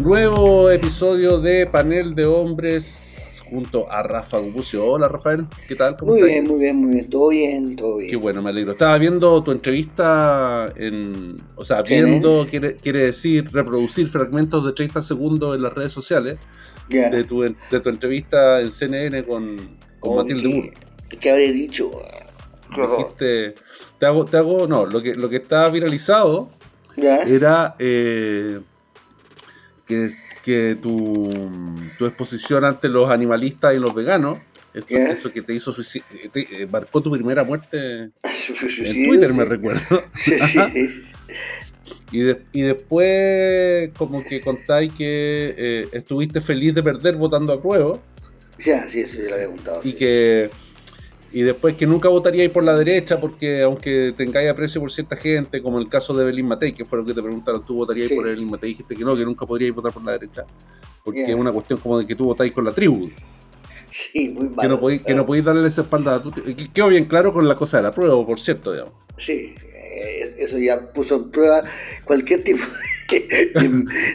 Nuevo episodio de Panel de Hombres junto a Rafa Gubucio. Hola Rafael, ¿qué tal? ¿Cómo muy bien, muy bien, muy bien, todo bien, todo bien. Qué bueno, me alegro. Estaba viendo tu entrevista en. O sea, viendo, quiere, quiere decir reproducir fragmentos de 30 segundos en las redes sociales de, tu, de tu entrevista en CNN con, con Matilde Burr. ¿Qué habré dicho? Dijiste, te hago, te hago, no, lo que, lo que está viralizado era eh, que, que tu, tu, exposición ante los animalistas y los veganos, eso, que te hizo te, marcó tu primera muerte en Twitter, me recuerdo. y, y, después, como que contáis que eh, estuviste feliz de perder votando a prueba. Ya, sí, eso ya lo había contado. Y que y después que nunca votaríais por la derecha porque aunque tengáis aprecio por cierta gente, como el caso de Belín Matei, que fue lo que te preguntaron, tú votarías por Belín Matei, dijiste que no, que nunca podríais votar por la derecha, porque es una cuestión como de que tú votáis con la tribu. Sí, muy mal. Que no podéis, que no podéis darle esa espalda a tu Quedó bien claro con la cosa de la prueba, por cierto, digamos. Sí, eh, eso ya puso en prueba cualquier tipo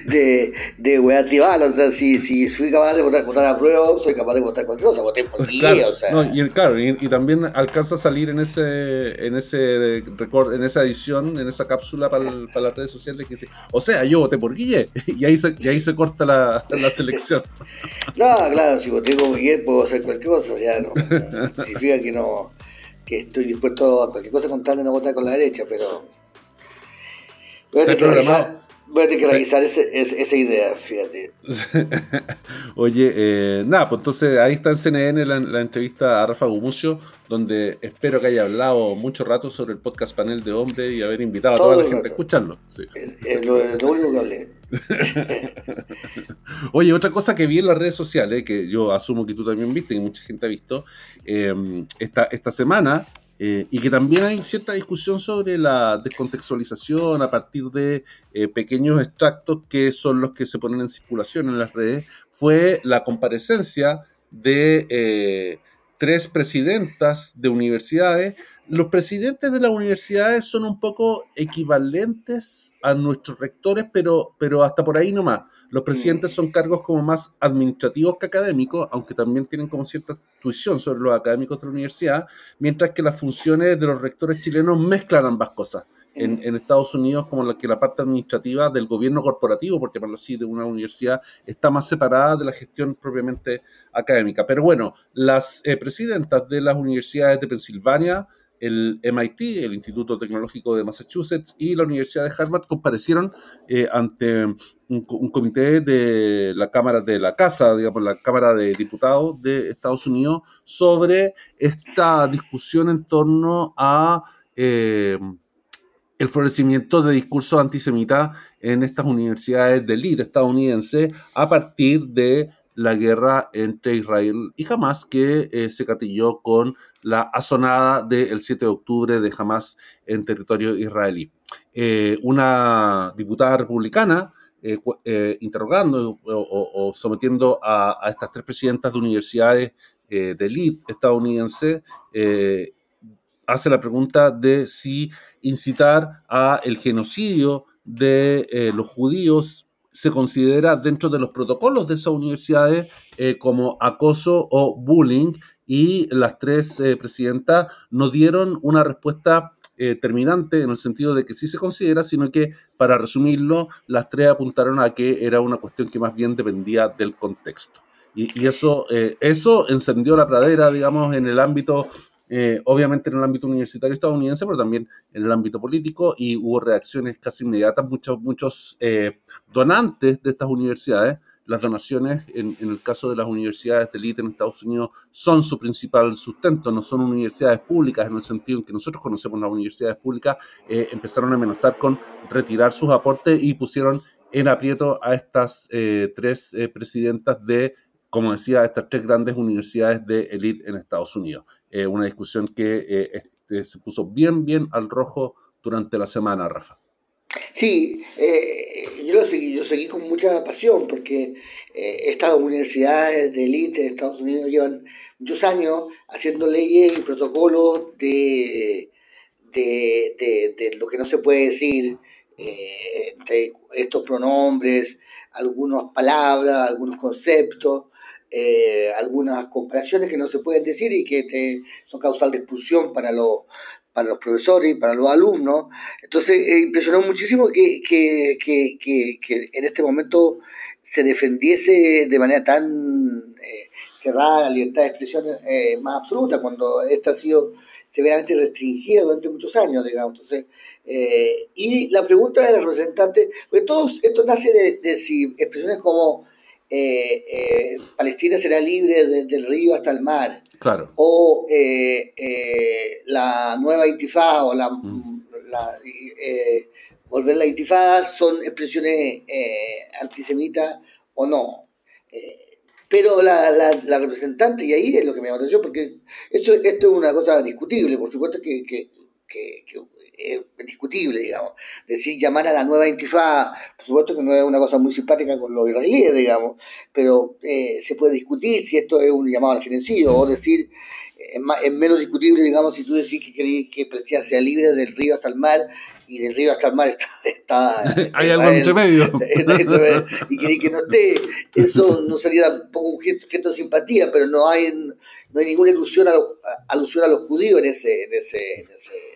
de, de, wea tribal. O sea, si, si soy capaz de votar, votar a prueba, soy capaz de votar cualquier cosa. Voté por mí, o sea. No, y, claro, y, también alcanza a salir en ese, en ese record, en esa edición, en esa cápsula para, para las redes sociales que dice, o sea, yo voté por Guille, y ahí se, y ahí se corta la, la selección. no, claro, si voté por Guille puedo hacer cualquier cosa, o sea, no, significa que no que estoy dispuesto a cualquier cosa con tal de no votar con la derecha, pero voy a tener que revisar, Voy a tener que revisar esa idea, fíjate. Oye, eh, nada, pues entonces ahí está en CNN la, entrevista a Rafa Gumucio, donde espero que haya hablado mucho rato sobre el podcast Panel de Hombre y haber invitado a toda la gente a escucharlo. Es, lo, único que hablé. Oye, otra cosa que vi en las redes sociales, que yo asumo que tú también viste y mucha gente ha visto, eh, esta, esta semana eh, y que también hay cierta discusión sobre la descontextualización a partir de eh, pequeños extractos que son los que se ponen en circulación en las redes, fue la comparecencia de eh, tres presidentas de universidades. Los presidentes de las universidades son un poco equivalentes a nuestros rectores, pero, pero hasta por ahí nomás. Los presidentes son cargos como más administrativos que académicos, aunque también tienen como cierta tuición sobre los académicos de la universidad, mientras que las funciones de los rectores chilenos mezclan ambas cosas. En, Estados Unidos, como la que la parte administrativa del gobierno corporativo, porque para así, de una universidad está más separada de la gestión propiamente académica. Pero bueno, las eh, presidentas de las universidades de Pensilvania, el MIT, el Instituto Tecnológico de Massachusetts y la Universidad de Harvard comparecieron eh, ante un, comité de la Cámara de la Casa, digamos, la Cámara de Diputados de Estados Unidos sobre esta discusión en torno a eh, el florecimiento de discursos antisemitas en estas universidades de élite estadounidense a partir de la guerra entre Israel y Hamas, que eh, se catilló con la azonada del 7 de octubre de Hamas en territorio israelí. Eh, una diputada republicana, eh, interrogando o, sometiendo a, estas tres presidentas de universidades de elite estadounidense, hace la pregunta de si incitar a el genocidio de los judíos se considera dentro de los protocolos de esas universidades eh, como acoso o bullying y las tres eh, presidentas no dieron una respuesta eh, terminante en el sentido de que sí se considera, sino que para resumirlo, las tres apuntaron a que era una cuestión que más bien dependía del contexto. Y, y eso, eso encendió la pradera, digamos, en el ámbito eh, obviamente en el ámbito universitario estadounidense, pero también en el ámbito político, y hubo reacciones casi inmediatas. Muchos, muchos eh, donantes de estas universidades, las donaciones, en, el caso de las universidades de élite en Estados Unidos, son su principal sustento, no son universidades públicas en el sentido en que nosotros conocemos las universidades públicas, eh, empezaron a amenazar con retirar sus aportes y pusieron en aprieto a estas tres presidentas de como decía, estas tres grandes universidades de élite en Estados Unidos. Eh, una discusión que eh, este, se puso bien, bien al rojo durante la semana, Rafa. Sí, eh, yo lo seguí, yo seguí con mucha pasión porque estas universidades de élite de Estados Unidos llevan muchos años haciendo leyes y protocolos de, de, de, lo que no se puede decir, entre estos pronombres, algunas palabras, algunos conceptos, eh, algunas comparaciones que no se pueden decir y que son causal de expulsión para los para los profesores y para los alumnos. Entonces, eh, impresionó muchísimo que, que, que, que, en este momento se defendiese de manera tan eh, cerrada la libertad de expresión eh, más absoluta, cuando esta ha sido severamente restringida durante muchos años, digamos. Entonces, eh, y la pregunta de la representante, pues todo esto nace de, de si expresiones como Palestina será libre desde el río hasta el mar, claro. o la nueva intifada, o la, mm. la volver la intifada son expresiones eh, antisemitas o no. Eh, pero la, la, representante, y ahí es lo que me llama atención, porque esto, esto es una cosa discutible, por supuesto que, que, que, es discutible, digamos. Decir, llamar a la nueva intifada, por supuesto que no es una cosa muy simpática con los israelíes, digamos, pero eh, se puede discutir si esto es un llamado al genocidio, o decir, es, es menos discutible, digamos, si tú decís que querés que Palestina sea libre del río hasta el mar, y del río hasta el mar está... Hay algo entre medio. y queréis que no esté. Eso no sería tampoco un gesto, de simpatía, pero no hay, no hay ninguna ilusión a alusión a los judíos en ese, en ese, en ese eh,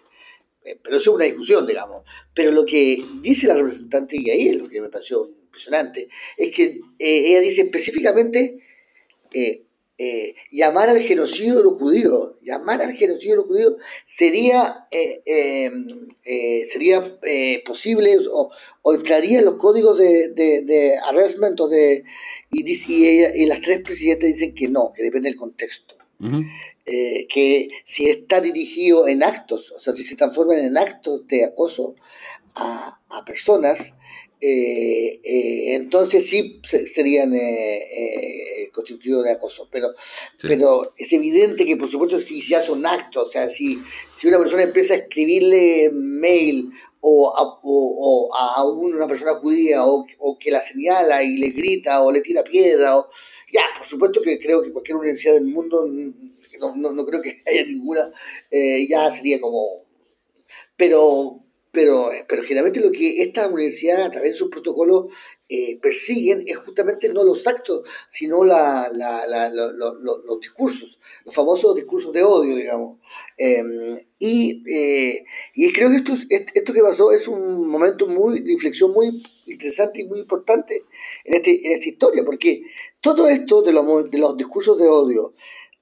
pero eso es una discusión, digamos. Pero lo que dice la representante, y ahí es lo que me pareció impresionante, es que eh, ella dice específicamente eh, eh, llamar al genocidio de los judíos, llamar al genocidio de los judíos sería, eh, eh, sería posible o, entraría en los códigos de, de, de arrestment de, y, y, las tres presidentes dicen que no, que depende del contexto. Que si está dirigido en actos, o sea, si se transforma en actos de acoso a, a personas, eh, eh, entonces sí serían eh, constituidos de acoso. Pero, pero es evidente que, por supuesto, si ya son actos, o sea, si, si una persona empieza a escribirle mail o a, o, a una persona judía o, que la señala y le grita o le tira piedra, o, ya, por supuesto que creo que cualquier universidad del mundo, no, no, no creo que haya ninguna, ya sería como... Pero, pero, pero generalmente lo que esta universidad a través de sus protocolos eh, persiguen es justamente no los actos, sino la, la, la, los discursos, los famosos discursos de odio, digamos. Em, y, eh, y creo que esto, esto que pasó es un momento muy, de inflexión muy interesante y muy importante en, este, en esta historia, porque todo esto de los, de los discursos de odio,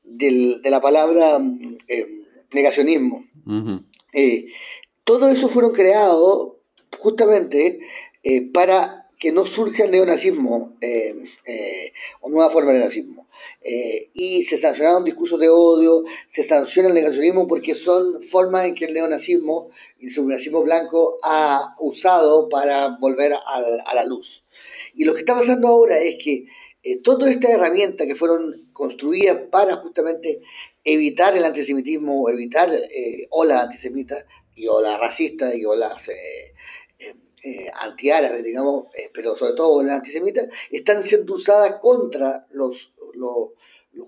del, de la palabra eh, negacionismo, todo eso fueron creados justamente eh, para que no surja el neonazismo eh, eh, o nueva forma de nazismo. y se sancionaron discursos de odio, se sanciona el negacionismo porque son formas en que el neonazismo y el supremacismo blanco ha usado para volver a, la luz. Y lo que está pasando ahora es que todas estas herramientas que fueron construidas para justamente evitar el antisemitismo, evitar olas antisemitas, y olas racistas y olas eh, eh, eh, antiárabes, digamos, pero sobre todo las antisemitas, están siendo usadas contra los, los,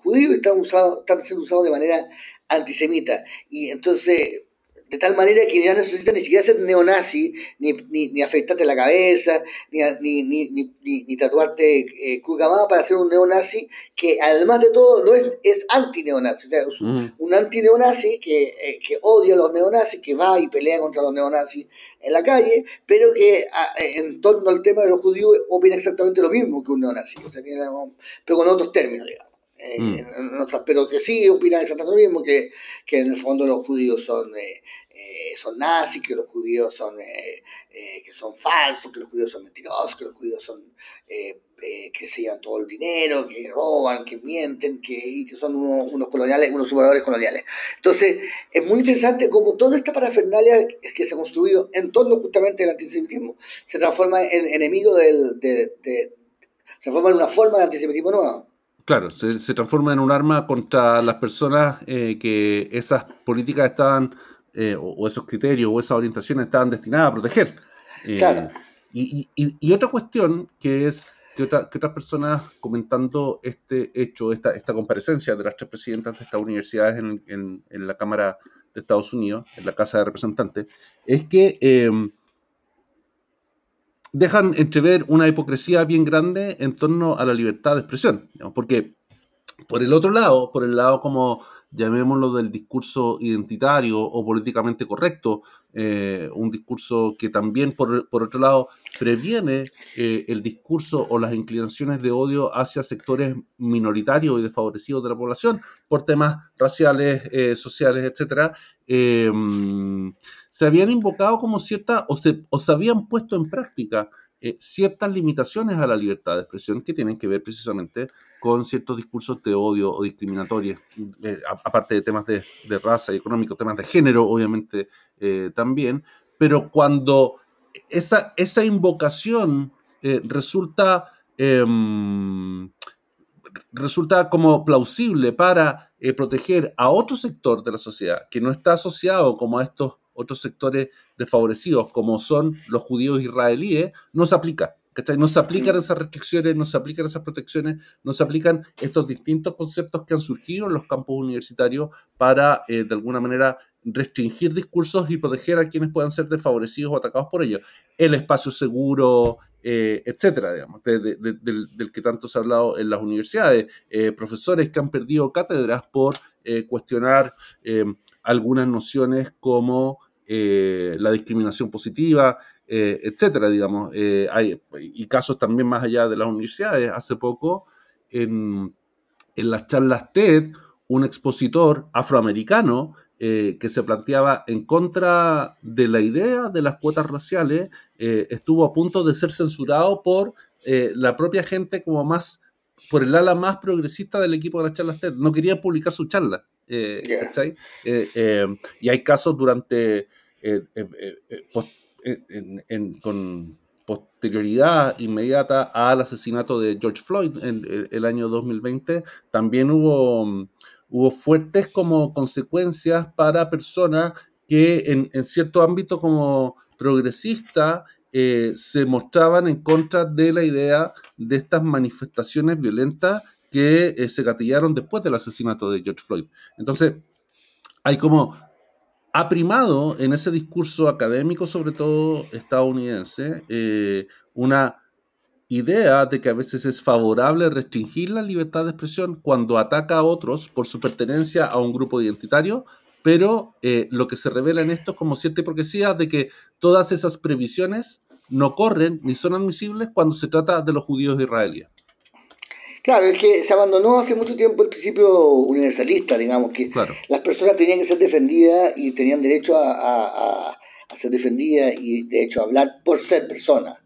judíos están, usados, están siendo usados de manera antisemita. Y entonces de tal manera que ya no necesitas ni siquiera ser neonazi, ni, ni, ni afeitarte la cabeza, ni, ni, ni, ni, tatuarte eh, para ser un neonazi, que además de todo no es, es anti-neonazi, o sea, es un, mm. anti-neonazi que, eh, que odia a los neonazis, que va y pelea contra los neonazis en la calle, pero que en torno al tema de los judíos opina exactamente lo mismo que un neonazi, o sea, pero con otros términos, digamos. Eh, mm. pero que sí opina exactamente lo mismo, que, que, en el fondo los judíos son, eh, eh, son nazis, que los judíos son, que son falsos, que los judíos son mentirosos, que los judíos son que se llevan todo el dinero, que roban, que mienten, que, y que son unos, unos coloniales, unos superiores coloniales. Entonces, es muy interesante cómo toda esta parafernalia que se ha construido en torno justamente al antisemitismo se transforma en enemigo del, de, de, se transforma en una forma de antisemitismo nueva. Claro, se, transforma en un arma contra las personas eh, que esas políticas estaban, eh, o, esos criterios, o esas orientaciones estaban destinadas a proteger. Eh, claro. Y, otra cuestión que es que, otras personas comentando este hecho, esta, esta comparecencia de las tres presidentas de estas universidades en, en la Cámara de Estados Unidos, en la Casa de Representantes, es que dejan entrever una hipocresía bien grande en torno a la libertad de expresión, porque por el otro lado, por el lado como llamémoslo del discurso identitario o políticamente correcto, eh, un discurso que también, por, otro lado, previene eh, el discurso o las inclinaciones de odio hacia sectores minoritarios y desfavorecidos de la población por temas raciales, eh, sociales, etc., se habían invocado como cierta, o se, o se habían puesto en práctica ciertas limitaciones a la libertad de expresión que tienen que ver precisamente con ciertos discursos de odio o discriminatorios, eh, aparte de temas de, raza y económico, temas de género, obviamente, eh, también, pero cuando esa, esa invocación eh, resulta, em, resulta como plausible para proteger a otro sector de la sociedad que no está asociado como a estos otros sectores desfavorecidos, como son los judíos israelíes, no se aplica. No se aplican esas restricciones, no se aplican esas protecciones, no se aplican estos distintos conceptos que han surgido en los campos universitarios para, eh, de alguna manera, restringir discursos y proteger a quienes puedan ser desfavorecidos o atacados por ellos. El espacio seguro, eh, etcétera, digamos, del, que tanto se ha hablado en las universidades. Eh, profesores que han perdido cátedras por cuestionar algunas nociones como la discriminación positiva, eh, etcétera, digamos. Eh, hay, y casos también más allá de las universidades. Hace poco, en, en las charlas TED, un expositor afroamericano eh, que se planteaba en contra de la idea de las cuotas raciales estuvo a punto de ser censurado por la propia gente como más, por el ala más progresista del equipo de las charlas TED. No quería publicar su charla. Y hay casos durante con posterioridad inmediata al asesinato de George Floyd en, el año 2020, también hubo, hubo fuertes como consecuencias para personas que en, cierto ámbito como progresista eh, se mostraban en contra de la idea de estas manifestaciones violentas que eh, se gatillaron después del asesinato de George Floyd. Entonces, hay como ha primado en ese discurso académico, sobre todo estadounidense, eh, una idea de que a veces es favorable restringir la libertad de expresión cuando ataca a otros por su pertenencia a un grupo identitario, pero eh, lo que se revela en esto es como cierta hipocresía de que todas esas previsiones no corren ni son admisibles cuando se trata de los judíos israelíes. Claro, es que se abandonó hace mucho tiempo el principio universalista, digamos, que las personas tenían que ser defendidas y tenían derecho a, ser defendidas y de hecho a hablar por ser personas,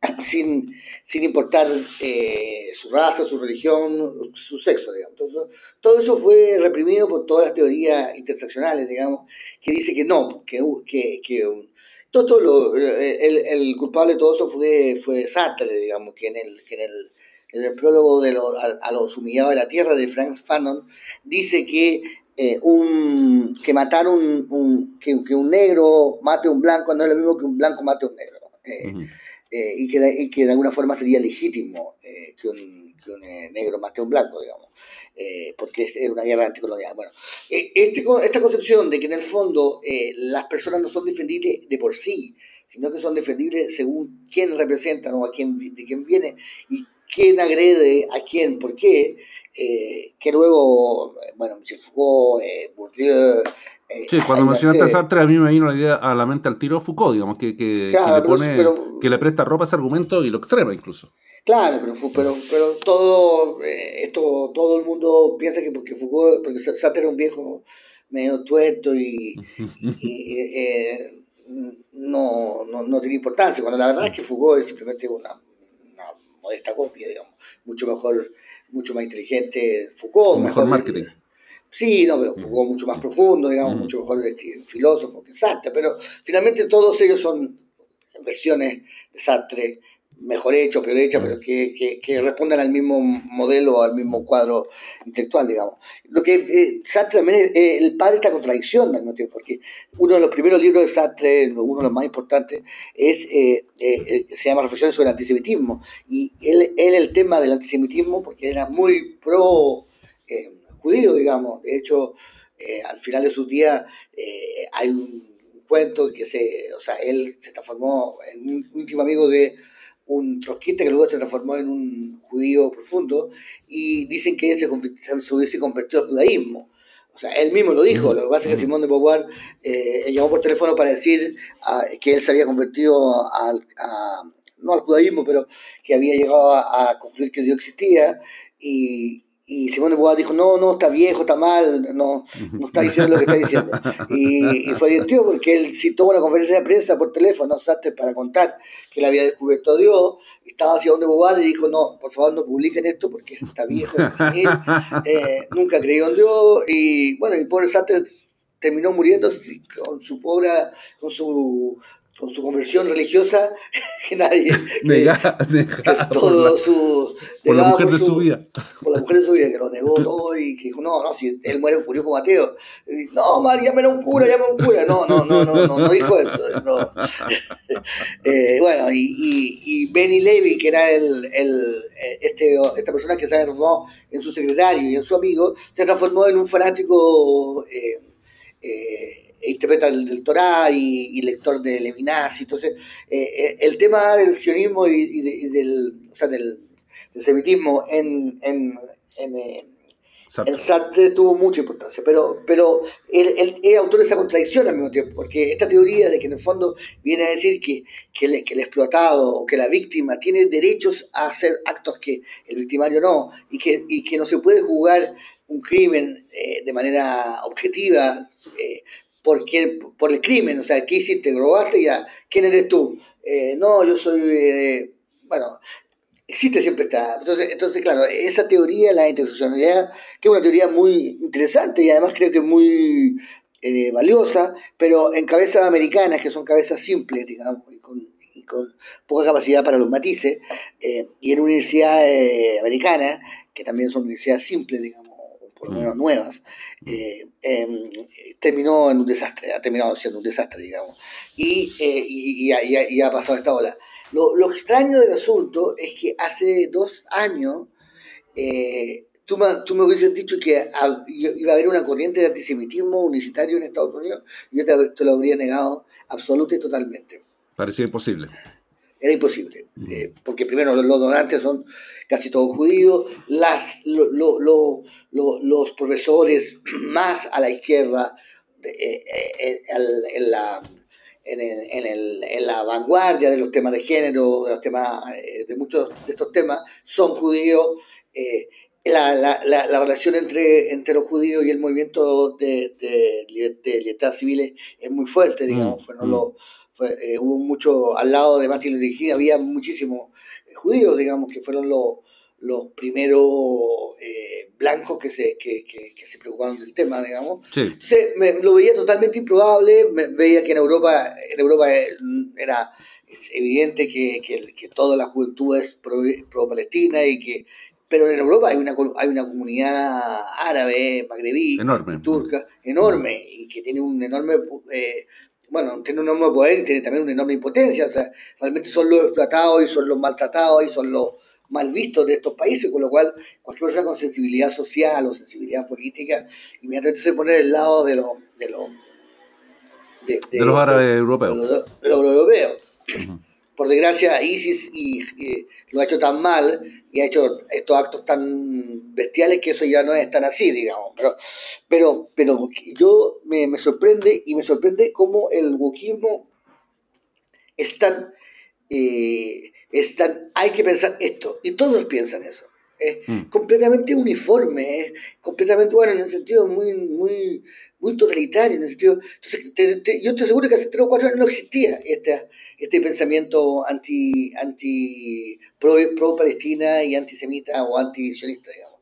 sin, sin importar eh, su raza, su religión, su sexo, digamos. todo eso fue reprimido por todas las teorías interseccionales, digamos, que dice que no, que, que, que todo, lo, el, el, culpable de todo eso fue, fue Sartre, digamos, que en el, que en el el prólogo de a, los humillados de la tierra de Frank Fanon, dice que, eh, un, que matar un, que, un negro mate a un blanco no es lo mismo que un blanco mate a un negro. Eh, eh, y, que, y, que, de alguna forma sería legítimo que un, que un negro mate a un blanco, digamos. porque es una guerra anticolonial. Bueno, este, esta concepción de que en el fondo las personas no son defendibles de por sí, sino que son defendibles según quién representan o a quién, de quién viene y quién agrede a quién, por qué, eh, que luego, bueno, Michel Foucault, eh, Bourdieu... Eh, sí, cuando mencionaste a Sartre a mí me vino la idea a la mente al tiro Foucault, digamos, que, que, le, pone, que le presta ropa a ese argumento y lo extrema incluso. Claro, pero, pero, pero todo, esto, todo el mundo piensa que porque Foucault, porque Sartre era un viejo medio tuerto y, no, no, no tiene importancia, cuando la verdad es que Foucault es simplemente una modesta copia, digamos. Mucho mejor, mucho más inteligente Foucault. mejor, marketing. Sí, no, pero Foucault mucho más profundo, digamos, mucho mejor filósofo que Sartre, pero finalmente todos ellos son versiones de Sartre mejor hecho, peor hecha, pero que, que, que, responden al mismo modelo, al mismo cuadro intelectual, digamos. Lo que eh, Sartre también es el padre de esta contradicción al mismo tiempo, porque uno de los primeros libros de Sartre, uno de los más importantes, es, eh, eh, se llama Reflexiones sobre el antisemitismo, y él, él el tema del antisemitismo, porque era muy pro judío, digamos, de hecho, al final de sus días hay un cuento que se, o sea, él se transformó en un íntimo amigo de un trotskista que luego se transformó en un judío profundo y dicen que él se, se hubiese convertido al judaísmo. O sea, él mismo lo dijo, lo que pasa es que Simón de Beauvoir eh, llamó por teléfono para decir ah, que él se había convertido al, no al judaísmo, pero que había llegado a, a concluir que Dios existía y, y Simón de Beauvoir dijo, no, no, está viejo, está mal, no, no está diciendo lo que está diciendo. Y, fue divertido porque él citó una conferencia de prensa por teléfono, para contar que él había descubierto a Dios. Estaba Simón de Beauvoir y dijo, no, por favor no publiquen esto porque está viejo, eh, nunca creyó en Dios. Y bueno, el pobre Sartre terminó muriendo con su pobre, con su con su conversión religiosa que nadie negada, todo su por la mujer de su, vida. por la mujer de su vida que lo negó todo y que dijo no no si él muere murió como ateo no María llámame a un cura llámame a un cura no no no no no, no dijo eso eh, bueno y, y, y, Benny Levy que era el, el este esta persona que se transformó en su secretario y en su amigo se transformó en un fanático eh, eh, interpreta el, del Torá y, lector de Levinas. Entonces, eh, eh, el tema del sionismo y, del, o sea, del, semitismo en, en, en, eh, Sartre tuvo mucha importancia, pero, pero él, es autor de esa contradicción al mismo tiempo, porque esta teoría de que en el fondo viene a decir que, que, el, que el explotado o que la víctima tiene derechos a hacer actos que el victimario no, y que, y que no se puede juzgar un crimen de manera objetiva por, por el crimen, o sea, ¿qué hiciste? ¿Robaste? Ya, ¿quién eres tú? Eh, no, yo soy, eh, bueno, existe siempre esta. Entonces, entonces, claro, esa teoría, la interseccionalidad, que es una teoría muy interesante y además creo que muy eh, valiosa, pero en cabezas americanas, que son cabezas simples, digamos, y con, poca capacidad para los matices, y en universidades americanas, que también son universidades simples, digamos, por lo menos nuevas, eh, em, terminó en un desastre, ha terminado siendo un desastre, digamos. Y, eh, y, ha, pasado esta ola. Lo, lo, extraño del asunto es que hace dos años eh, tú, me, tú me hubieses dicho que iba a haber una corriente de antisemitismo universitario en Estados Unidos y yo te, te lo habría negado absolutamente y totalmente. Parecía imposible era imposible, eh, porque primero los, donantes son casi todos judíos, las, los profesores más a la izquierda eh, eh, en, la, en, el, en, la vanguardia de los temas de género, de los temas de muchos de estos temas, son judíos. La, la, la, relación entre, entre los judíos y el movimiento de, de, de libertad civiles es muy fuerte, digamos. Mm, fueron mm. Los, eh, hubo mucho, al lado de Martin Luther King había muchísimos eh, judíos, digamos, que fueron los, los primeros eh, blancos que se, que, que, se preocuparon del tema, digamos. Entonces, me, lo veía totalmente improbable, me, veía que en Europa, en Europa era es evidente que, que, toda la juventud es pro-palestina y que pero en Europa hay una, hay una comunidad árabe, magrebí, turca, enorme, y que tiene un enorme bueno, tiene un enorme poder y tiene también una enorme impotencia. O sea, realmente son los explotados y son los maltratados y son los mal vistos de estos países, con lo cual cualquier persona con sensibilidad social o sensibilidad política inmediatamente se pone del lado de los de, de, los árabes europeos. De los, europeos por desgracia, ISIS y, lo ha hecho tan mal y ha hecho estos actos tan bestiales que eso ya no es tan así, digamos. Pero, pero, pero yo me, me sorprende y me sorprende cómo el wokismo es tan, eh, es tan... Hay que pensar esto, y todos piensan eso es mm. completamente uniforme, es completamente, bueno, en el sentido muy, muy, muy totalitario, en el sentido, entonces, yo te aseguro que hace tres o cuatro años no existía este, este pensamiento anti, anti pro, Palestina y antisemita o anti-sionista, digamos.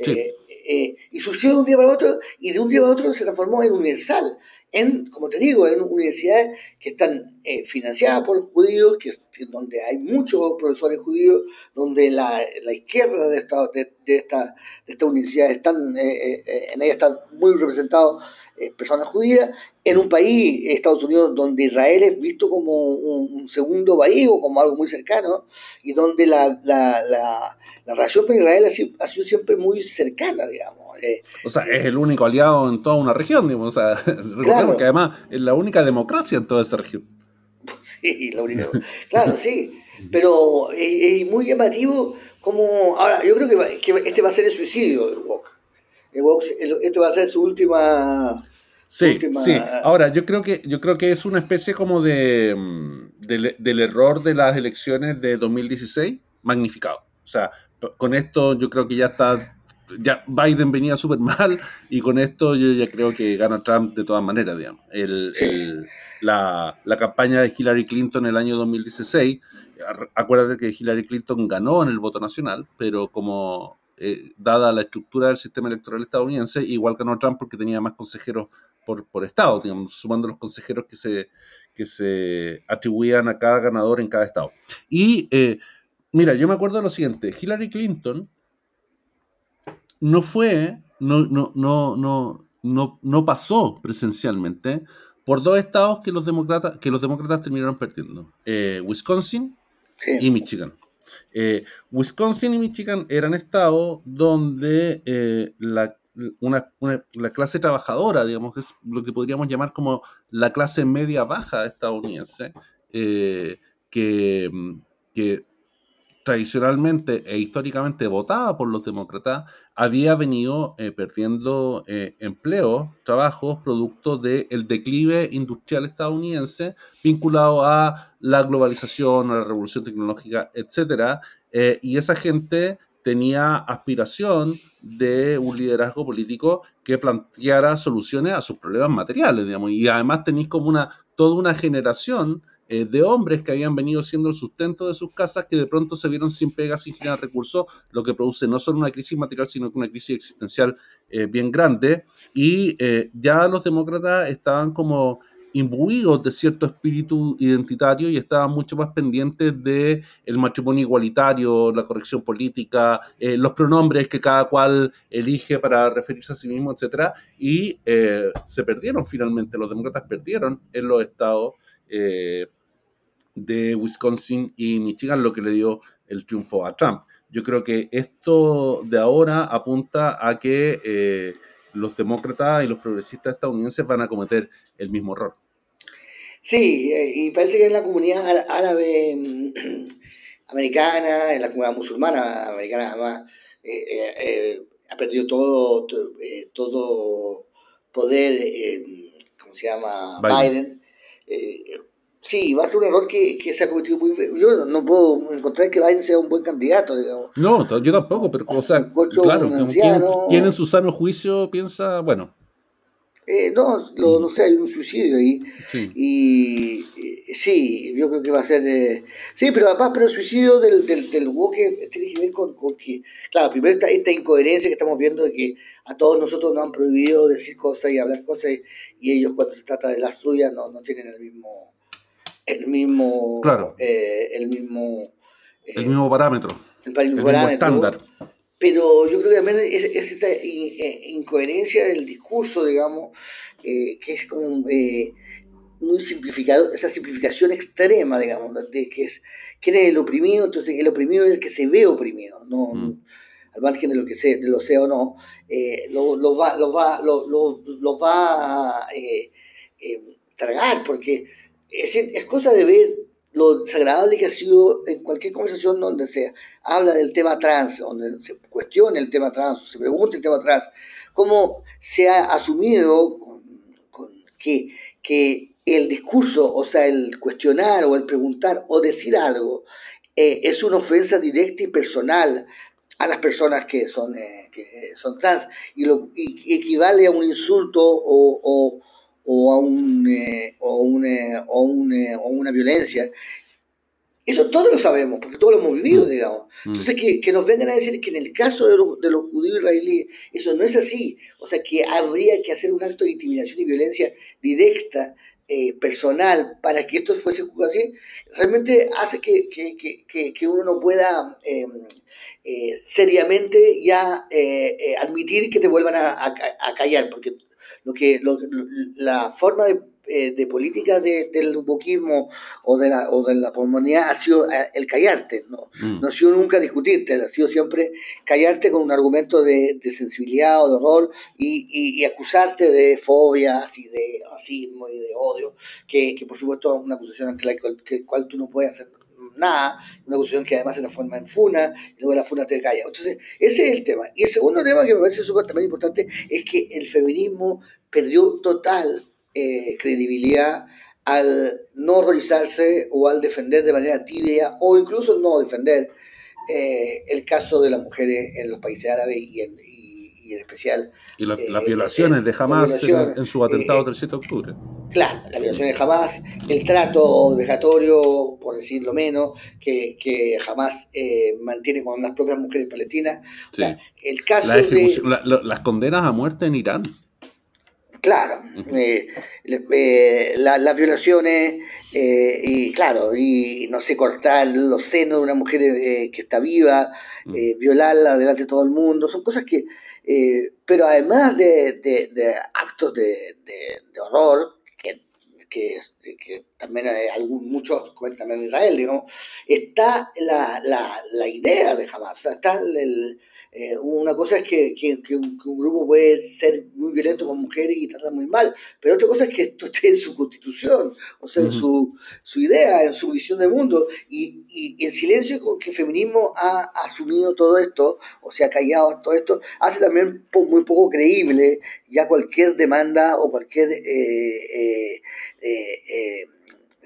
Eh, eh, y surgió de un día para otro y de un día para otro se transformó en universal en, como te digo, en universidades que están eh, financiadas por judíos, que, donde hay muchos profesores judíos, donde la, la izquierda de esta, de, esta, de esta universidad están, eh, eh, en ella están muy representados personas judías, en un país, Estados Unidos, donde Israel es visto como un, segundo país o como algo muy cercano, y donde la, la, la, la relación con Israel ha sido, ha sido siempre muy cercana, digamos o sea, es el único aliado en toda una región, digamos. O sea, recordemos que además es la única democracia en toda esa región. Sí, la única. claro, sí. Pero es, muy llamativo como... Ahora, yo creo que, este va a ser el suicidio del Wok. este va a ser su última... Sí, sí. Ahora, yo creo que yo creo que es una especie como de, mm, del error de las elecciones de 2016 magnificado. O sea, con esto yo creo que ya está ya Biden venía súper mal y con esto yo ya creo que gana Trump de todas maneras, digamos. la, la, campaña de Hillary Clinton en el año 2016 acuérdate que Hillary Clinton ganó en el voto nacional, pero como eh, dada la estructura del sistema electoral estadounidense, igual ganó Trump porque tenía más consejeros por, por estado, digamos, sumando los consejeros que se, que se atribuían a cada ganador en cada estado. Y eh, mira, yo me acuerdo de lo siguiente, Hillary Clinton no fue, no, no, no, no, no, no pasó presencialmente por dos estados que los demócratas, que los demócratas terminaron perdiendo. Eh, Wisconsin y Michigan. Eh, Wisconsin y Michigan eran estados donde eh, la, la, clase trabajadora, digamos, es lo que podríamos llamar como la clase media baja estadounidense, que, que tradicionalmente e históricamente votaba por los demócratas, había venido eh, perdiendo eh, empleo, trabajos, producto del declive industrial estadounidense vinculado a la globalización, a la revolución tecnológica, etc. Eh, y esa gente tenía aspiración de un liderazgo político que planteara soluciones a sus problemas materiales, digamos, y además tenéis como una, toda una generación eh, de hombres que habían venido siendo el sustento de sus casas que de pronto se vieron sin pegas, sin generar recursos, lo que produce no solo una crisis material, sino que una crisis existencial eh, bien grande. Y eh, ya los demócratas estaban como imbuidos de cierto espíritu identitario y estaban mucho más pendientes de el matrimonio igualitario, la corrección política, los pronombres que cada cual elige para referirse a sí mismo, etc. Y se perdieron finalmente, los demócratas perdieron en los estados de Wisconsin y Michigan, lo que le dio el triunfo a Trump. Yo creo que esto de ahora apunta a que eh, los demócratas y los progresistas estadounidenses van a cometer el mismo error. Sí, eh, y parece que en la comunidad árabe mm, americana, en la comunidad musulmana americana además, eh, ha perdido todo, todo poder, ¿cómo se llama? Biden. Biden Sí, va a ser un error que, que se ha cometido muy Yo no puedo encontrar que Biden sea un buen candidato, digamos. No, yo tampoco, pero o sea, claro, ¿quién, en su sano juicio piensa, bueno? Eh, no, lo, no sé, hay un suicidio ahí. Sí. Y sí, yo creo que va a ser... Eh, sí, pero además, pero el suicidio del, del, del tiene que ver con, con, que, claro, primero esta, esta incoherencia que estamos viendo de que a todos nosotros nos han prohibido decir cosas y hablar cosas y ellos cuando se trata de las suyas no, no tienen el mismo el mismo, claro. Eh, el mismo, el mismo parámetro, el, mismo estándar. Pero yo creo que también es, esta eh, incoherencia del discurso, digamos, eh, que es como muy simplificado, esa simplificación extrema, digamos, de que es quién es el oprimido, entonces el oprimido es el que se ve oprimido, no, mm. al margen de lo que se, lo sea o no, lo, lo, va, lo va, lo, lo, va a tragar, porque es, es cosa de ver lo desagradable que ha sido en cualquier conversación donde se habla del tema trans, donde se cuestione el tema trans, se pregunte el tema trans, cómo se ha asumido con, que, que, el discurso, o sea, el cuestionar o el preguntar o decir algo, eh, es una ofensa directa y personal a las personas que son, eh, que son trans y, lo, y equivale a un insulto o o a, un, eh, o, eh, o, eh, o, una violencia. Eso todos lo sabemos, porque todos lo hemos vivido, mm. digamos. Mm. Entonces, que, que, nos vengan a decir que en el caso de, de los judíos israelíes, eso no es así. O sea, que habría que hacer un acto de intimidación y violencia directa, personal, para que esto fuese así, realmente hace que, que, que uno no pueda em, seriamente ya admitir que te vuelvan a, a, a callar, porque lo que, la forma de eh, de políticas del buquismo o de la, o de la ha sido eh, el callarte, ¿no? Mm. no ha sido nunca discutirte, ha sido siempre callarte con un argumento de, sensibilidad o de horror y, acusarte de fobias y de racismo y de odio, que, que por supuesto es una acusación ante la cual tú no puedes hacer nada, una acusación que además se transforma en funa, y luego la funa te calla. Entonces, ese es el tema. Y el segundo tema que me parece súper también importante es que el feminismo perdió total eh, credibilidad al no horrorizarse o al defender de manera tibia o incluso no defender eh, el caso de las mujeres en los países árabes y en, en especial y las eh, violaciones de Hamas en, su atentado del 7 de octubre. Claro, las violaciones de Hamas, el trato vejatorio, por decirlo menos, que, que Hamas eh, mantiene con las propias mujeres palestinas. el caso de... las condenas a muerte en Irán. Claro, eh, las violaciones y claro, y no sé, cortar los senos de una mujer que está viva, mm. violarla delante de todo el mundo, son cosas que eh, pero además de, actos de, horror, que, también hay algún, muchos comentan en Israel, digamos, está la, la, idea de Hamas, está el, eh, una cosa es que, un, grupo puede ser muy violento con mujeres y tratar muy mal, pero otra cosa es que esto esté en su constitución, o sea, en su, su, idea, en su visión del mundo, y, y, el silencio con que el feminismo ha asumido todo esto, o sea, ha callado todo esto, hace también muy poco creíble ya cualquier demanda o cualquier... Eh, eh,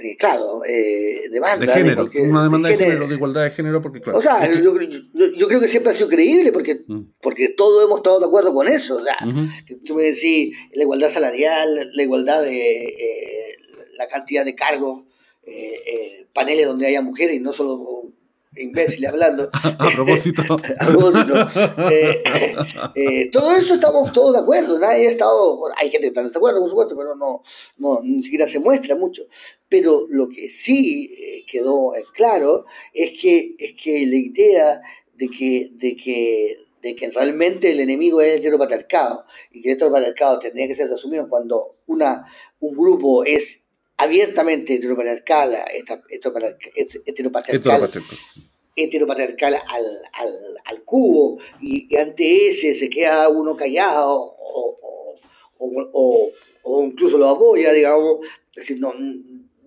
eh, claro, eh, demanda. De género, una demanda de género, de, igualdad de género, porque claro. O sea, yo, yo, creo que siempre ha sido creíble porque, mm. porque todos hemos estado de acuerdo con eso. O sea, que tú me decís la igualdad salarial, la igualdad de eh, la cantidad de cargos, eh, paneles donde haya mujeres y no solo imbéciles hablando. a propósito. Eh, eh, todo eso estamos todos de acuerdo. Nadie ha estado. hay gente que está en desacuerdo, por supuesto, pero no, no, ni siquiera se muestra mucho. Pero lo que sí eh, quedó claro es que, es que la idea de que, de que de que realmente el enemigo es el heteropatriarcado y que el heteropatriarcado tendría que ser asumido cuando una, un grupo es abiertamente heteropatriarcal, heteropatriarcal, heteropatriarcal. al, al, al, cubo, y, ante ese se queda uno callado o, o, o, incluso lo apoya, digamos, decir, no,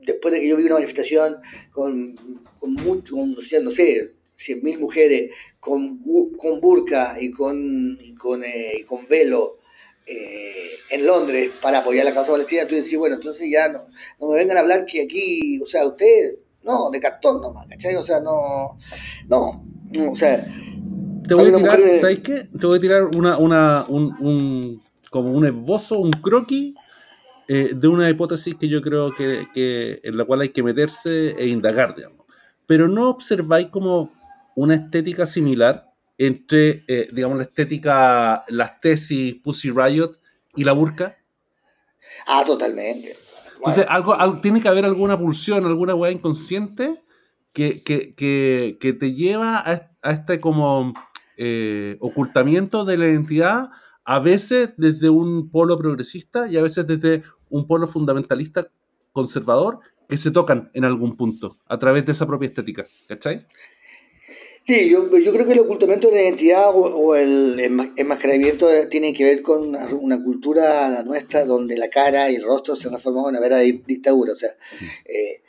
después de que yo vi una manifestación con, con, mucho, con no sé, 100.000 mujeres con, con burka y con, y con, eh, y con velo, eh, en Londres para apoyar la causa palestina, tú decís, bueno, entonces ya no, no me vengan a hablar que aquí, o sea, usted, no, de cartón nomás, ¿cachai? O sea, no, no, o sea... Te voy a tirar, ¿sabes qué? Te voy a tirar una, una, un, un como un esbozo, un croquis eh, de una hipótesis que yo creo que, que, en la cual hay que meterse e indagar, digamos. Pero no observáis como una estética similar entre, eh, digamos, la estética, las tesis Pussy Riot y la burka? Ah, totalmente. Entonces, algo, tiene que haber alguna pulsión, alguna weá inconsciente que, te lleva a, este como eh, ocultamiento de la identidad, a veces desde un polo progresista y a veces desde un polo fundamentalista conservador, que se tocan en algún punto a través de esa propia estética. ¿Cachai? Sí, yo, yo creo que el ocultamiento de la identidad o, el enmascaramiento tiene que ver con una, cultura nuestra donde la cara y el rostro se han transformado en una vera dictadura. O sea, eh,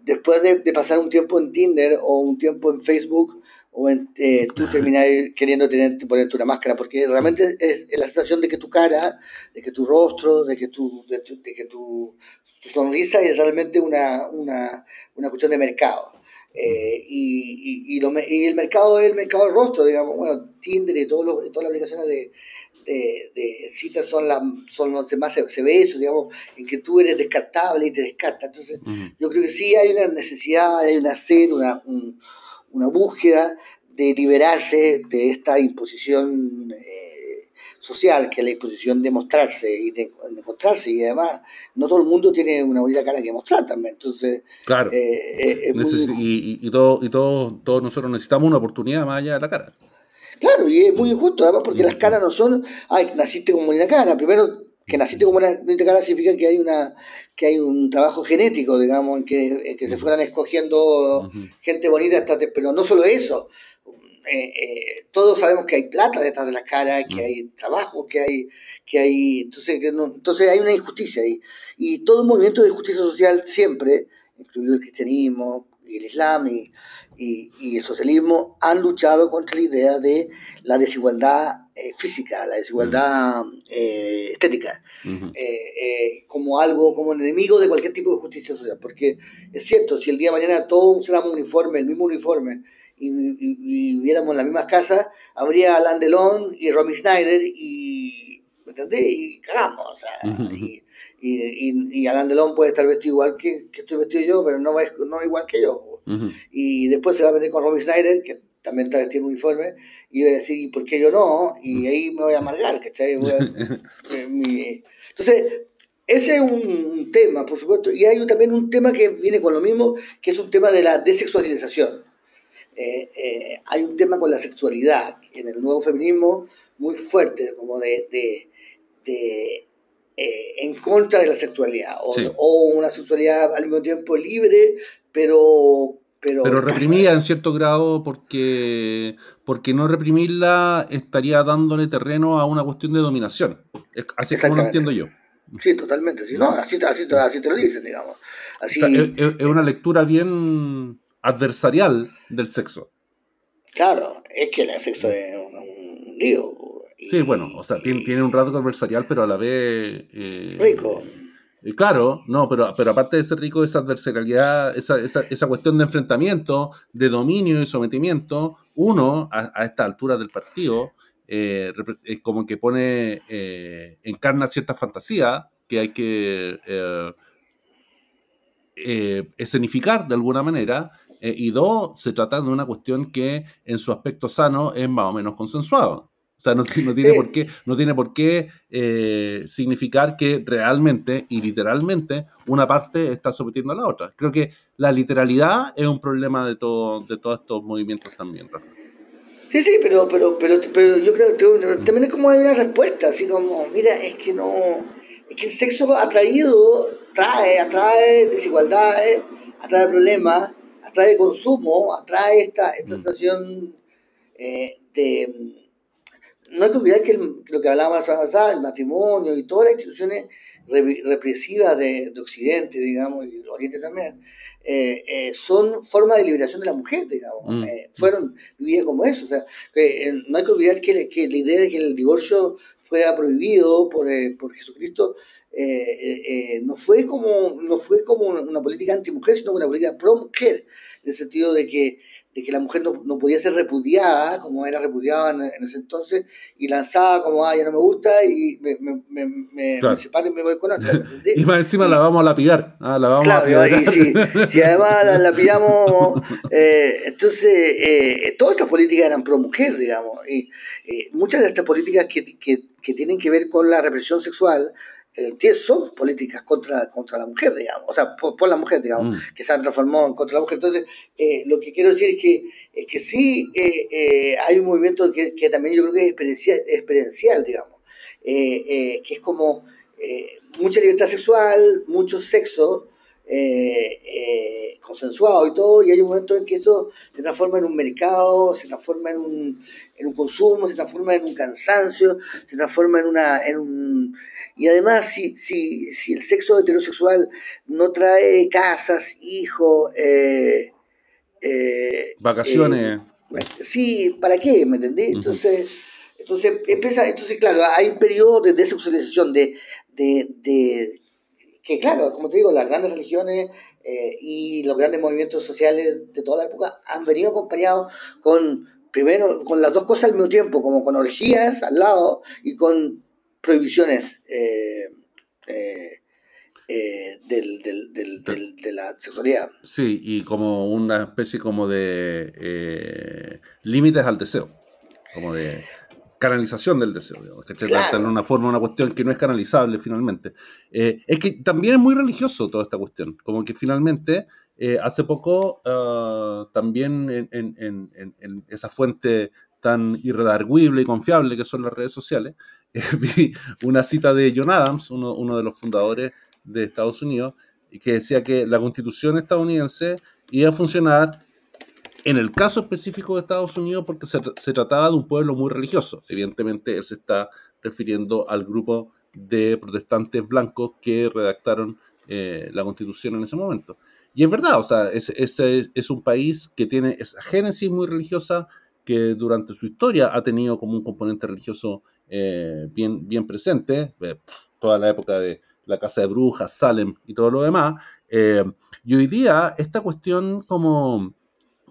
después de, pasar un tiempo en Tinder o un tiempo en Facebook, o en, eh, tú terminar queriendo tener, ponerte una máscara, porque realmente es, la sensación de que tu cara, de que tu rostro, de que tu, de, que tu, sonrisa es realmente una, una, una cuestión de mercado. Eh, y, y, lo, y, el mercado es el mercado del rostro, digamos, bueno, Tinder y, todos los, todas las aplicaciones de, de, de, citas son, las son los más se, ve eso, digamos, en que tú eres descartable y te descarta. Entonces, yo creo que sí hay una necesidad, hay una sed, una, una búsqueda de liberarse de esta imposición. Eh, social, que es la disposición de mostrarse y de, encontrarse, y además no todo el mundo tiene una bonita cara que mostrar también, entonces... Claro. Eh, eh, y, y, todo, y todo, todos nosotros necesitamos una oportunidad más allá de la cara. Claro, y es muy injusto, además porque las caras no son, ay, naciste con bonita cara, primero que naciste como una cara significa que hay una que hay un trabajo genético, digamos, en que, que se fueran escogiendo gente bonita, pero no solo eso. Eh, eh, todos sabemos que hay plata detrás de la cara, que hay trabajo, que hay, que hay, entonces, que entonces hay una injusticia ahí. Y todo movimiento de justicia social siempre, incluido el cristianismo y el islam y, y, el socialismo, han luchado contra la idea de la desigualdad eh, física, la desigualdad eh, estética, eh, como algo, como enemigo de cualquier tipo de justicia social. Porque es cierto, si el día de mañana todos usáramos un uniforme, el mismo uniforme, y, viviéramos en las mismas casas, habría Alain Delon y Romy Schneider y, ¿me entendés? Y cagamos, o sea, y, y, Alain Delon puede estar vestido igual que, que estoy vestido yo, pero no, no igual que yo. Y después se va a meter con Romy Schneider, que también está vestido en uniforme, y voy a decir, ¿por qué yo no? Y ahí me voy a amargar, ¿cachai? Eh, Entonces, ese es un tema, por supuesto, y hay también un tema que viene con lo mismo, que es un tema de la desexualización. Eh, eh, hay un tema con la sexualidad en el nuevo feminismo muy fuerte, como de, de, de en contra de la sexualidad, o, o, una sexualidad al mismo tiempo libre, pero pero, reprimida en cierto grado porque, porque no reprimirla estaría dándole terreno a una cuestión de dominación. Así es como lo entiendo yo. Sí, totalmente. Sí, ¿no? así, así, te lo dicen, digamos. Así, es, una lectura bien adversarial del sexo. Claro, es que el sexo es un, lío. sí, bueno, o sea, tiene, tiene, un rasgo adversarial, pero a la vez... Eh, rico Claro, no, pero, pero aparte de ser rico, esa adversarialidad, esa, esa, esa cuestión de enfrentamiento, de dominio y sometimiento, uno, a, esta altura del partido, eh, como que pone, eh, encarna cierta fantasía que hay que escenificar de alguna manera, y dos, se trata de una cuestión que en su aspecto sano es más o menos consensuado. O sea, no, tiene por qué, no tiene por qué eh, significar que realmente y literalmente una parte está sometiendo a la otra. Creo que la literalidad es un problema de, todo, de todos estos movimientos también, Rafa. Sí, sí, pero, pero, pero, pero yo creo que también es como hay una respuesta, así como, mira, es que no, es que el sexo atraído trae, atrae desigualdades, atrae problemas, atrae consumo, atrae esta, esta mm. sensación eh, de no hay que olvidar que lo que hablábamos pasada, el matrimonio y todas las instituciones represivas de, Occidente, digamos, y Oriente también, eh, eh, son formas de liberación de la mujer, digamos. Mm. Fueron vividas como eso. O sea, no hay que olvidar que, que, la idea de que el divorcio fuera prohibido por, por Jesucristo no fue como no fue como una política anti-mujer, sino una política pro-mujer, en el sentido de que de que la mujer no, no, podía ser repudiada, como era repudiada en, ese entonces, y lanzada como, ah, ya no me gusta, y me, me, me, me separo y me voy con otra. y más encima la vamos a lapidar. Ah, la vamos a lapidar. Y si, si, además la lapidamos, eh, entonces, eh, todas estas políticas eran pro mujer, digamos, y eh, muchas de estas políticas que, que, que tienen que ver con la represión sexual, eh, son políticas contra, contra la mujer, digamos, o sea, por, la mujer, digamos, mm. que se han transformado en contra la mujer. Entonces, eh, lo que quiero decir es que, es que sí eh, hay un movimiento que, que, también yo creo que es experiencial, experiencial digamos, que es como mucha libertad sexual, mucho sexo, consensuado y todo, y hay un momento en que eso se transforma en un mercado, se transforma en un, en un consumo, se transforma en un cansancio, se transforma en, una, en un y además, si, si, si el sexo heterosexual no trae casas, hijos, eh, eh, vacaciones. Eh, sí, ¿para qué? ¿Me entendí? Entonces, entonces empieza, entonces claro, hay un periodo de desexualización de, de, de que claro, como te digo, las grandes religiones y los grandes movimientos sociales de toda la época han venido acompañados con, primero, con las dos cosas al mismo tiempo, como con orgías al lado y con prohibiciones eh, eh, eh, del, de la sexualidad. Sí, y como una especie como de límites al deseo, como de canalización del deseo, digamos, claro. de una forma, una cuestión que no es canalizable finalmente. es que también es muy religioso toda esta cuestión, como que finalmente hace poco ah, también en, en, en, esa fuente tan irredarguible y confiable que son las redes sociales, vi una cita de John Adams, uno, uno de los fundadores de Estados Unidos, que decía que la constitución estadounidense iba a funcionar en el caso específico de Estados Unidos porque se, trataba de un pueblo muy religioso. Evidentemente, él se está refiriendo al grupo de protestantes blancos que redactaron eh, la constitución en ese momento. Y es verdad, o sea, es, es, es, un país que tiene esa génesis muy religiosa, que durante su historia ha tenido como un componente religioso eh, bien, bien presente, eh, toda la época de la Casa de Brujas, Salem y todo lo demás. y hoy día esta cuestión como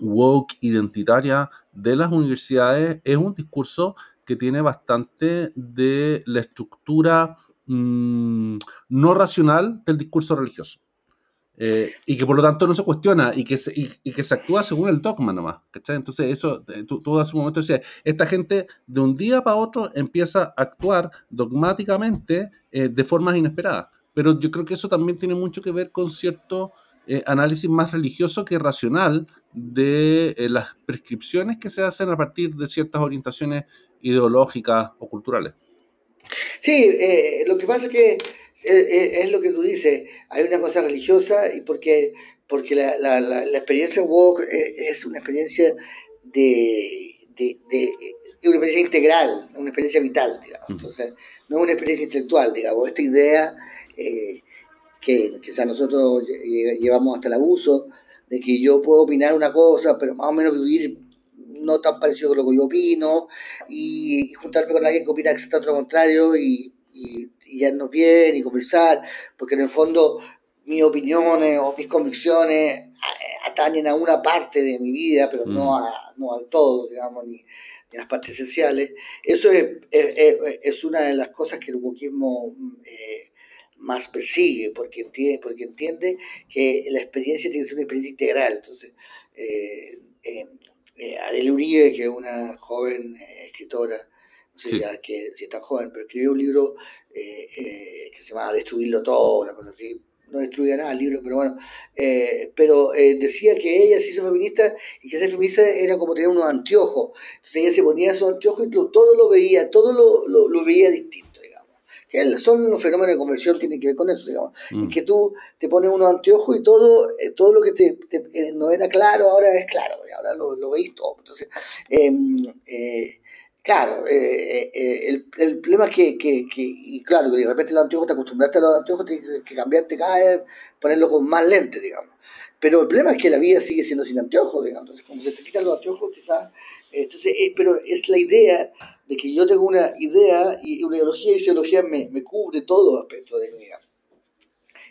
woke identitaria de las universidades es un discurso que tiene bastante de la estructura mmm, no racional del discurso religioso. Eh, y que por lo tanto no se cuestiona y que se, y, que se actúa según el dogma nomás. ¿cachai? Entonces, eso, eh, tú, tú, hace un momento decías, esta gente de un día para otro empieza a actuar dogmáticamente eh, de formas inesperadas. Pero yo creo que eso también tiene mucho que ver con cierto análisis más religioso que racional de eh, las prescripciones que se hacen a partir de ciertas orientaciones ideológicas o culturales. Sí, eh, lo que pasa es que eh, es lo que tú dices, hay una cosa religiosa y porque, porque la, la, la, la experiencia woke es una experiencia de, de, de, una experiencia integral, una experiencia vital, digamos. Entonces, no es una experiencia intelectual, digamos. Esta idea eh, que quizás nosotros llevamos hasta el abuso, de que yo puedo opinar una cosa, pero más o menos vivir no tan parecido con lo que yo opino, y, y juntarme con alguien que opina exactamente lo contrario, y, y, y llevarnos bien, y conversar, porque en el fondo mis opiniones o mis convicciones atañen a una parte de mi vida, pero mm. no, a, no al todo, digamos, ni, ni a las partes esenciales. Eso es, es, es, una de las cosas que el wokismo eh, más persigue, porque entiende, porque entiende que la experiencia tiene que ser una experiencia integral. Entonces, eh, eh, eh, Uribe, que es una joven eh, escritora, no sé sí. ya que, si es tan joven, pero escribió un libro eh, que se llama Destruirlo Todo, una cosa así. No destruía nada el libro, pero bueno. pero decía que ella se hizo feminista y que ser feminista era como tener unos anteojos. Entonces ella se ponía esos anteojos y todo lo veía, todo lo, lo, lo veía distinto que son los fenómenos de conversión tienen que ver con eso, digamos. Mm. que tú te pones unos anteojos y todo, eh, todo lo que te, te eh, no era claro ahora es claro, ahora lo, lo veis todo. Entonces, em, eh, claro, el, el, problema es que, que, que, y claro, que de repente los anteojos te acostumbraste a los anteojos, tienes que cambiarte cada vez, ponerlo con más lentes, digamos. Pero el problema es que la vida sigue siendo sin anteojos, digamos. Entonces, cuando se te quitan los anteojos, quizás. Entonces, pero es la idea de que yo tengo una idea y una ideología y esa ideología me, me cubre todo aspecto de mi vida.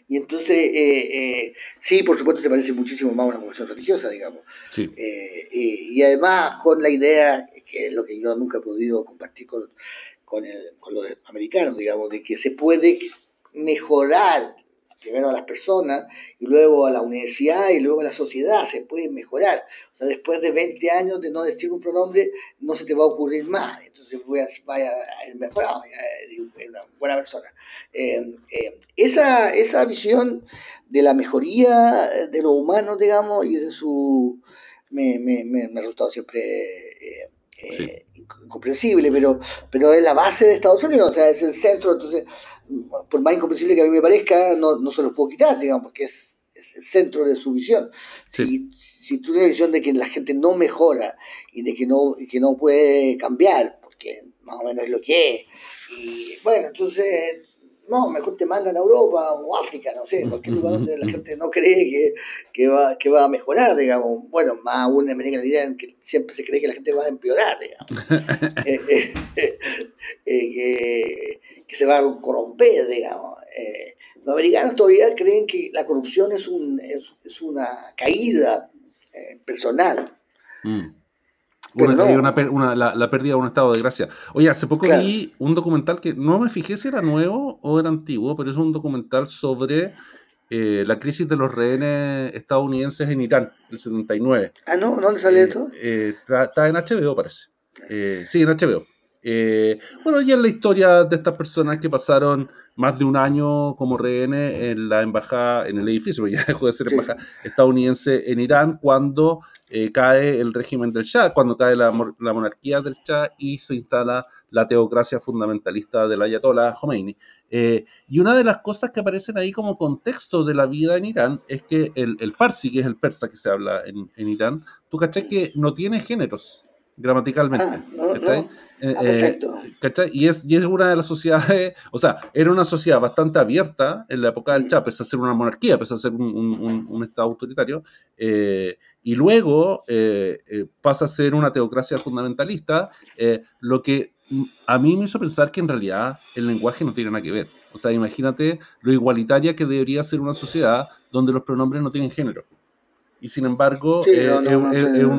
Y entonces, eh, eh, sí, por supuesto, se parece muchísimo más a una conversión religiosa, digamos. Sí. Eh, y además con la idea, que es lo que yo nunca he podido compartir con, con, el, con los americanos, digamos, de que se puede mejorar primero a las personas y luego a la universidad y luego a la sociedad, se puede mejorar. O sea, después de 20 años de no decir un pronombre, no se te va a ocurrir más. Entonces voy a, vaya a ir mejorado, es una buena persona. Eh, eh, esa, esa visión de la mejoría de los humanos, digamos, y de su... me, me, me, ha resultado siempre... Eh. Incomprensible, pero, pero es la base de Estados Unidos, o sea, es el centro, entonces por más incomprensible que a mí me parezca, no, no se los puedo quitar, digamos, porque es, es el centro de su visión. Sí. Si, si tú tienes la visión de que la gente no mejora y de que no, y que no puede cambiar, porque más o menos es lo que es, y bueno, entonces, no, mejor te mandan a Europa o África, no sé, cualquier lugar donde la gente no cree que, que, va, que va a mejorar, digamos. Bueno, más aún en América Latina, en que siempre se cree que la gente va a empeorar, digamos. eh, eh, eh, que se va a corromper, digamos. Los americanos todavía creen que la corrupción es, un, es, es una caída personal. Mm. Una, no. una, una, la, la, pérdida de un estado de gracia. Oye, hace poco claro. vi un documental que no me fijé si era nuevo o era antiguo, pero es un documental sobre eh, la crisis de los rehenes estadounidenses en Irán, el 79. Ah, no, ¿dónde sale esto? Está, está en HBO, parece. sí, en HBO. Eh, bueno, y es la historia de estas personas que pasaron más de un año como rehenes en la embajada, en el edificio, ya dejó de ser embajada estadounidense en Irán cuando eh, cae el régimen del Shah, cuando cae la, monarquía del Shah y se instala la teocracia fundamentalista del Ayatollah Khomeini. Eh, y una de las cosas que aparecen ahí como contexto de la vida en Irán es que el, farsi, que es el persa que se habla en, en Irán, tú caché que no tiene géneros gramaticalmente. Ah, eh, ah, eh, y, es, y es una de las sociedades, o sea, era una sociedad bastante abierta en la época del Chá, pese a ser una monarquía, pese a ser un, Estado autoritario, eh, y luego pasa a ser una teocracia fundamentalista, lo que a mí me hizo pensar que en realidad el lenguaje no tiene nada que ver. O sea, imagínate lo igualitaria que debería ser una sociedad donde los pronombres no tienen género y sin embargo eh,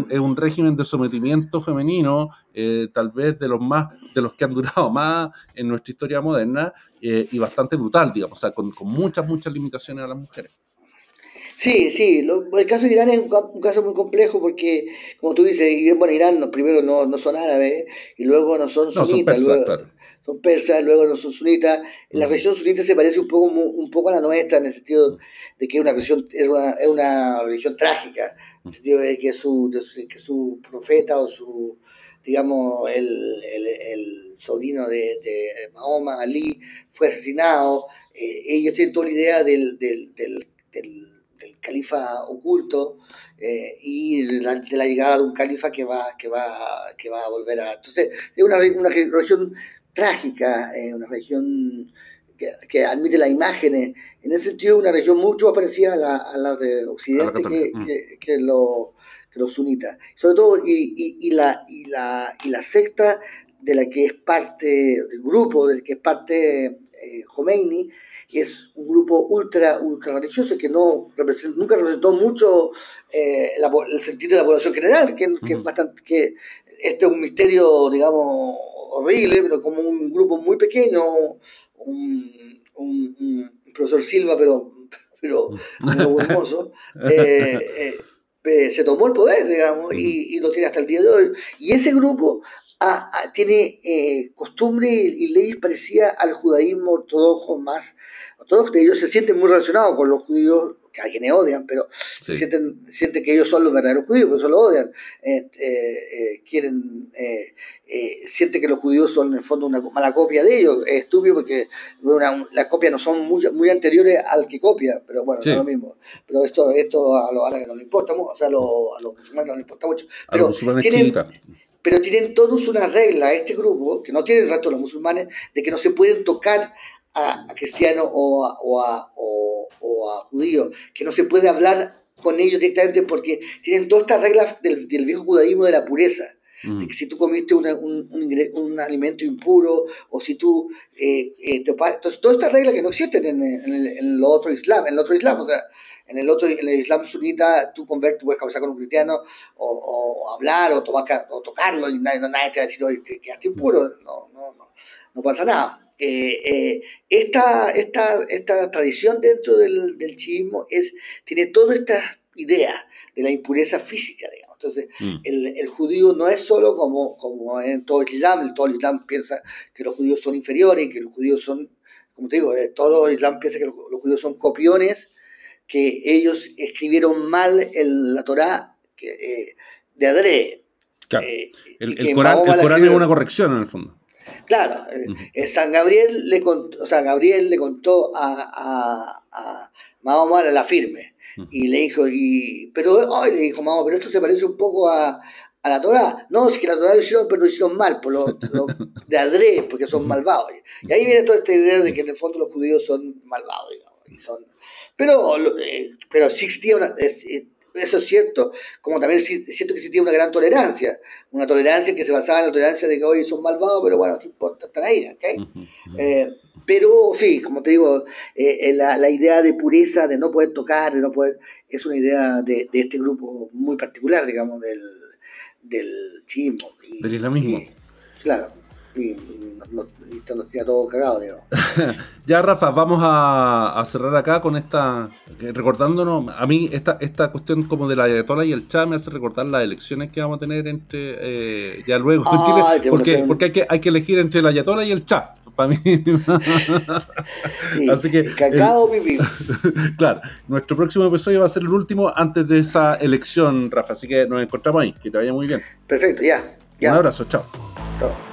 es, un, régimen de sometimiento femenino, eh, tal vez de los más, de los que han durado más en nuestra historia moderna eh, y bastante brutal, digamos, o sea, con, muchas, muchas limitaciones a las mujeres. Sí, sí, el caso de Irán es un, caso muy complejo porque, como tú dices, bueno, Irán primero no, no son árabes y luego no son sunitas, son persas, luego no son sunitas. La religión sunita se parece un poco, un poco a la nuestra en el sentido de que es una religión, es una, es una religión trágica, en el sentido de que su, que su profeta o su, digamos, el, el, el sobrino de, de, Mahoma, Ali, fue asesinado. Eh, ellos tienen toda la idea del, del, del, del califa oculto eh, y de la, de la, llegada de un califa que va, que va, que va a volver a... Entonces, es una, una religión trágica, eh, una región que, admite las imágenes, en ese sentido una región mucho más parecida a la, a la de Occidente que, mm. que, que, lo, que, los sunitas. Sobre todo, y, y, y, la, y, la, y la secta de la que es parte, el grupo del que es parte eh, Khomeini, es un grupo ultra, ultra religioso que no nunca representó mucho eh, el sentido de la población general, que, que, es bastante, que este es un misterio, digamos, horrible, pero como un grupo muy pequeño, un, un, profesor Silva, pero, pero hermoso, eh, eh, eh, se tomó el poder, digamos, y, y, lo tiene hasta el día de hoy. Y ese grupo tiene costumbre y, leyes parecidas al judaísmo ortodoxo más. Todos de ellos se sienten muy relacionados con los judíos que a quienes odian, pero sienten, sienten que ellos son los verdaderos judíos, por eso lo odian. Eh, eh, eh, quieren, sienten que los judíos son en el fondo una mala copia de ellos. Es estúpido porque las copias no son muy, muy anteriores al que copia, pero bueno, no es lo mismo. Pero esto, esto a los árabes no les importa o sea, a los, musulmanes no les importa mucho. Pero tienen, pero tienen todos una regla, este grupo, que no tienen el resto de los musulmanes, de que no se pueden tocar a, cristianos o a, o, a, o, a, judíos, que no se puede hablar con ellos directamente porque tienen todas estas reglas del, del viejo judaísmo de la pureza. Mm. De que si tú comiste un, un, un, alimento impuro o si tú... Eh, eh, te, entonces, todas estas reglas que no existen en, en, el, en el otro Islam, en el otro Islam, o sea, en el otro, en el Islam sunita, tú convertes, puedes conversar con un cristiano o, o, hablar o, tomar, o tocarlo y nadie, nadie te va a decir, oye, quedaste impuro. No, no, no, no pasa nada. Eh, eh, esta, esta, esta, tradición dentro del, del chiismo es, tiene toda esta idea de la impureza física, digamos. Entonces, mm. el, el, judío no es solo como, como en todo el Islam, todo el Islam piensa que los judíos son inferiores, que los judíos son, como te digo, eh, todo el Islam piensa que los, judíos son copiones, que ellos escribieron mal el, la Torá que, de adrede. Claro. el, el, Corán, el Corán es una corrección en el fondo. Claro, eh, San Gabriel le contó, sea, Gabriel le contó a, a, a Mahoma la firme y le dijo, y, pero ay, le dijo Mahoma, pero esto se parece un poco a, a la Torah. No, es que la Torah lo hicieron, pero lo hicieron mal, por lo, de adrés, porque son malvados. Y ahí viene toda esta idea de que en el fondo los judíos son malvados, digamos. Y son, pero, eh, pero sí existía una, eh, eso es cierto, como también siento que tiene una gran tolerancia, una tolerancia que se basaba en la tolerancia de que hoy son malvados, pero bueno, ¿qué importa? Están ahí, eh, pero sí, como te digo, eh, eh, la, la, idea de pureza, de no poder tocar, de no poder, es una idea de, de este grupo muy particular, digamos, del, del chismo. del islamismo. claro y, no, todo cagado, ya, Rafa, vamos a, cerrar acá con esta, recordándonos, a mí esta, esta cuestión como de la Ayatollah y el Chá me hace recordar las elecciones que vamos a tener entre, eh, ya luego en Chile, porque, porque hay, que, hay que elegir entre la Ayatollah y el Chá, Para mí. Así que. Cacao pipí. claro, nuestro próximo episodio va a ser el último antes de esa elección, Rafa. Así que nos encontramos ahí. Que te vaya muy bien. Perfecto, ya. ya. Un abrazo, chao. Chao.